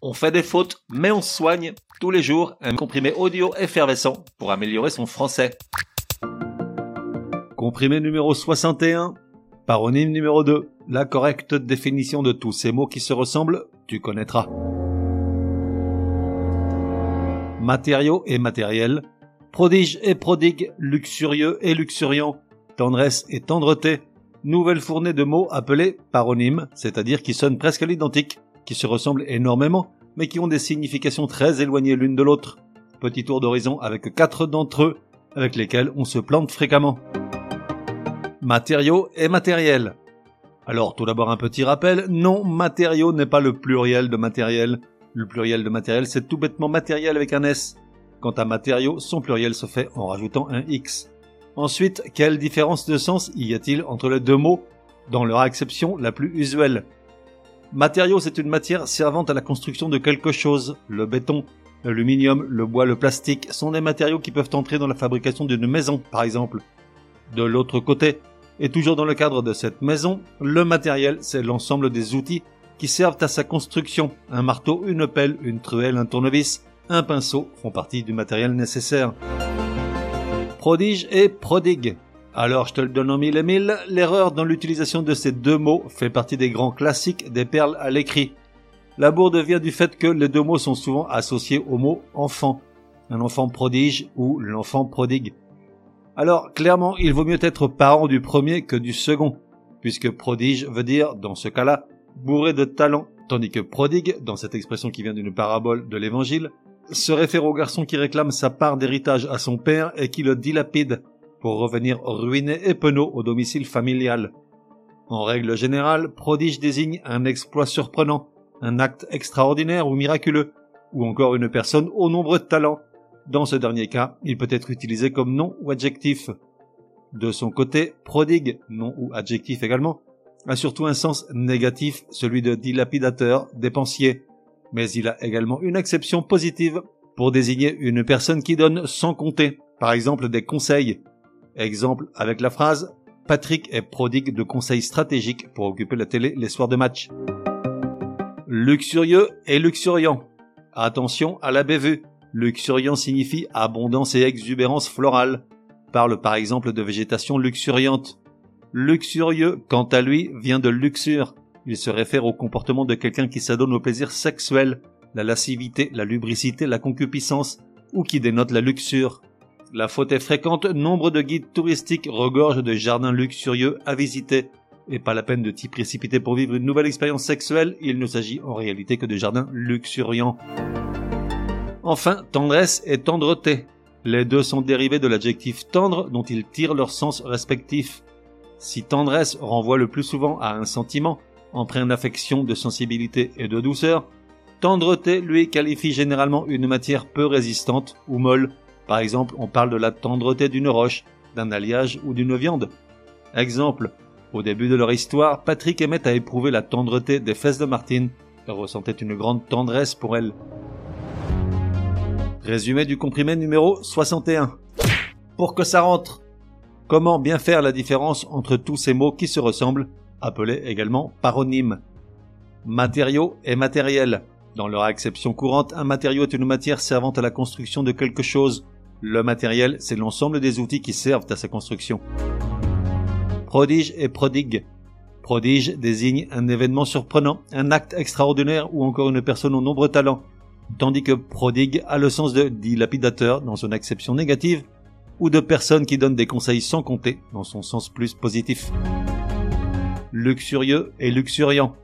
On fait des fautes, mais on soigne tous les jours un comprimé audio effervescent pour améliorer son français. Comprimé numéro 61, paronyme numéro 2. La correcte définition de tous ces mots qui se ressemblent, tu connaîtras. Matériaux et matériel, prodige et prodigue, luxurieux et luxuriant, tendresse et tendreté, nouvelle fournée de mots appelés paronymes, c'est-à-dire qui sonnent presque à l'identique, qui se ressemblent énormément, mais qui ont des significations très éloignées l'une de l'autre. Petit tour d'horizon avec quatre d'entre eux, avec lesquels on se plante fréquemment. Matériaux et matériel. Alors tout d'abord un petit rappel, non, matériaux n'est pas le pluriel de matériel. Le pluriel de matériel c'est tout bêtement matériel avec un S. Quant à matériaux, son pluriel se fait en rajoutant un X. Ensuite, quelle différence de sens y a-t-il entre les deux mots? Dans leur acception la plus usuelle Matériaux, c'est une matière servant à la construction de quelque chose. Le béton, l'aluminium, le bois, le plastique sont des matériaux qui peuvent entrer dans la fabrication d'une maison, par exemple. De l'autre côté, et toujours dans le cadre de cette maison, le matériel, c'est l'ensemble des outils qui servent à sa construction. Un marteau, une pelle, une truelle, un tournevis, un pinceau font partie du matériel nécessaire prodige et prodigue. Alors je te le donne en mille et mille, l'erreur dans l'utilisation de ces deux mots fait partie des grands classiques des perles à l'écrit. La bourde vient du fait que les deux mots sont souvent associés au mot enfant, un enfant prodige ou l'enfant prodigue. Alors clairement, il vaut mieux être parent du premier que du second, puisque prodige veut dire, dans ce cas-là, bourré de talent, tandis que prodigue, dans cette expression qui vient d'une parabole de l'évangile, se réfère au garçon qui réclame sa part d'héritage à son père et qui le dilapide pour revenir ruiné et penaud au domicile familial. En règle générale, prodige désigne un exploit surprenant, un acte extraordinaire ou miraculeux, ou encore une personne aux nombreux talents. Dans ce dernier cas, il peut être utilisé comme nom ou adjectif. De son côté, prodigue, nom ou adjectif également, a surtout un sens négatif, celui de dilapidateur, dépensier, mais il a également une exception positive pour désigner une personne qui donne sans compter, par exemple des conseils. Exemple avec la phrase Patrick est prodigue de conseils stratégiques pour occuper la télé les soirs de match. Luxurieux et luxuriant. Attention à la bévue. Luxuriant signifie abondance et exubérance florale. Parle par exemple de végétation luxuriante. Luxurieux, quant à lui, vient de luxure, il se réfère au comportement de quelqu'un qui s'adonne au plaisir sexuel, la lascivité, la lubricité, la concupiscence, ou qui dénote la luxure. La faute est fréquente, nombre de guides touristiques regorgent de jardins luxurieux à visiter. Et pas la peine de t'y précipiter pour vivre une nouvelle expérience sexuelle, il ne s'agit en réalité que de jardins luxuriants. Enfin, tendresse et tendreté. Les deux sont dérivés de l'adjectif tendre dont ils tirent leur sens respectif. Si tendresse renvoie le plus souvent à un sentiment, empreint d'affection, de sensibilité et de douceur, tendreté lui qualifie généralement une matière peu résistante ou molle. Par exemple, on parle de la tendreté d'une roche, d'un alliage ou d'une viande. Exemple, au début de leur histoire, Patrick aimait à éprouver la tendreté des fesses de Martine et ressentait une grande tendresse pour elle. Résumé du comprimé numéro 61. Pour que ça rentre. Comment bien faire la différence entre tous ces mots qui se ressemblent appelés également paronymes? Matériaux et matériels. Dans leur acception courante, un matériau est une matière servant à la construction de quelque chose. Le matériel, c'est l'ensemble des outils qui servent à sa construction. Prodige et prodigue. Prodige désigne un événement surprenant, un acte extraordinaire ou encore une personne aux nombreux talents, tandis que prodigue a le sens de dilapidateur dans son acception négative ou de personne qui donne des conseils sans compter dans son sens plus positif luxurieux et luxuriant.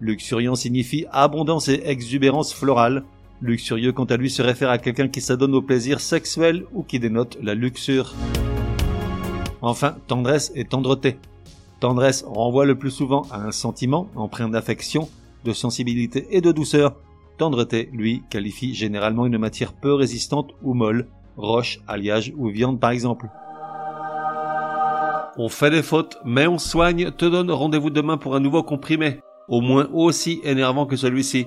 Luxuriant signifie abondance et exubérance florale. Luxurieux quant à lui se réfère à quelqu'un qui s'adonne au plaisir sexuel ou qui dénote la luxure. Enfin, tendresse et tendreté. Tendresse renvoie le plus souvent à un sentiment empreint d'affection, de sensibilité et de douceur. Tendreté, lui, qualifie généralement une matière peu résistante ou molle, roche, alliage ou viande par exemple. On fait des fautes, mais on soigne, te donne rendez-vous demain pour un nouveau comprimé, au moins aussi énervant que celui-ci.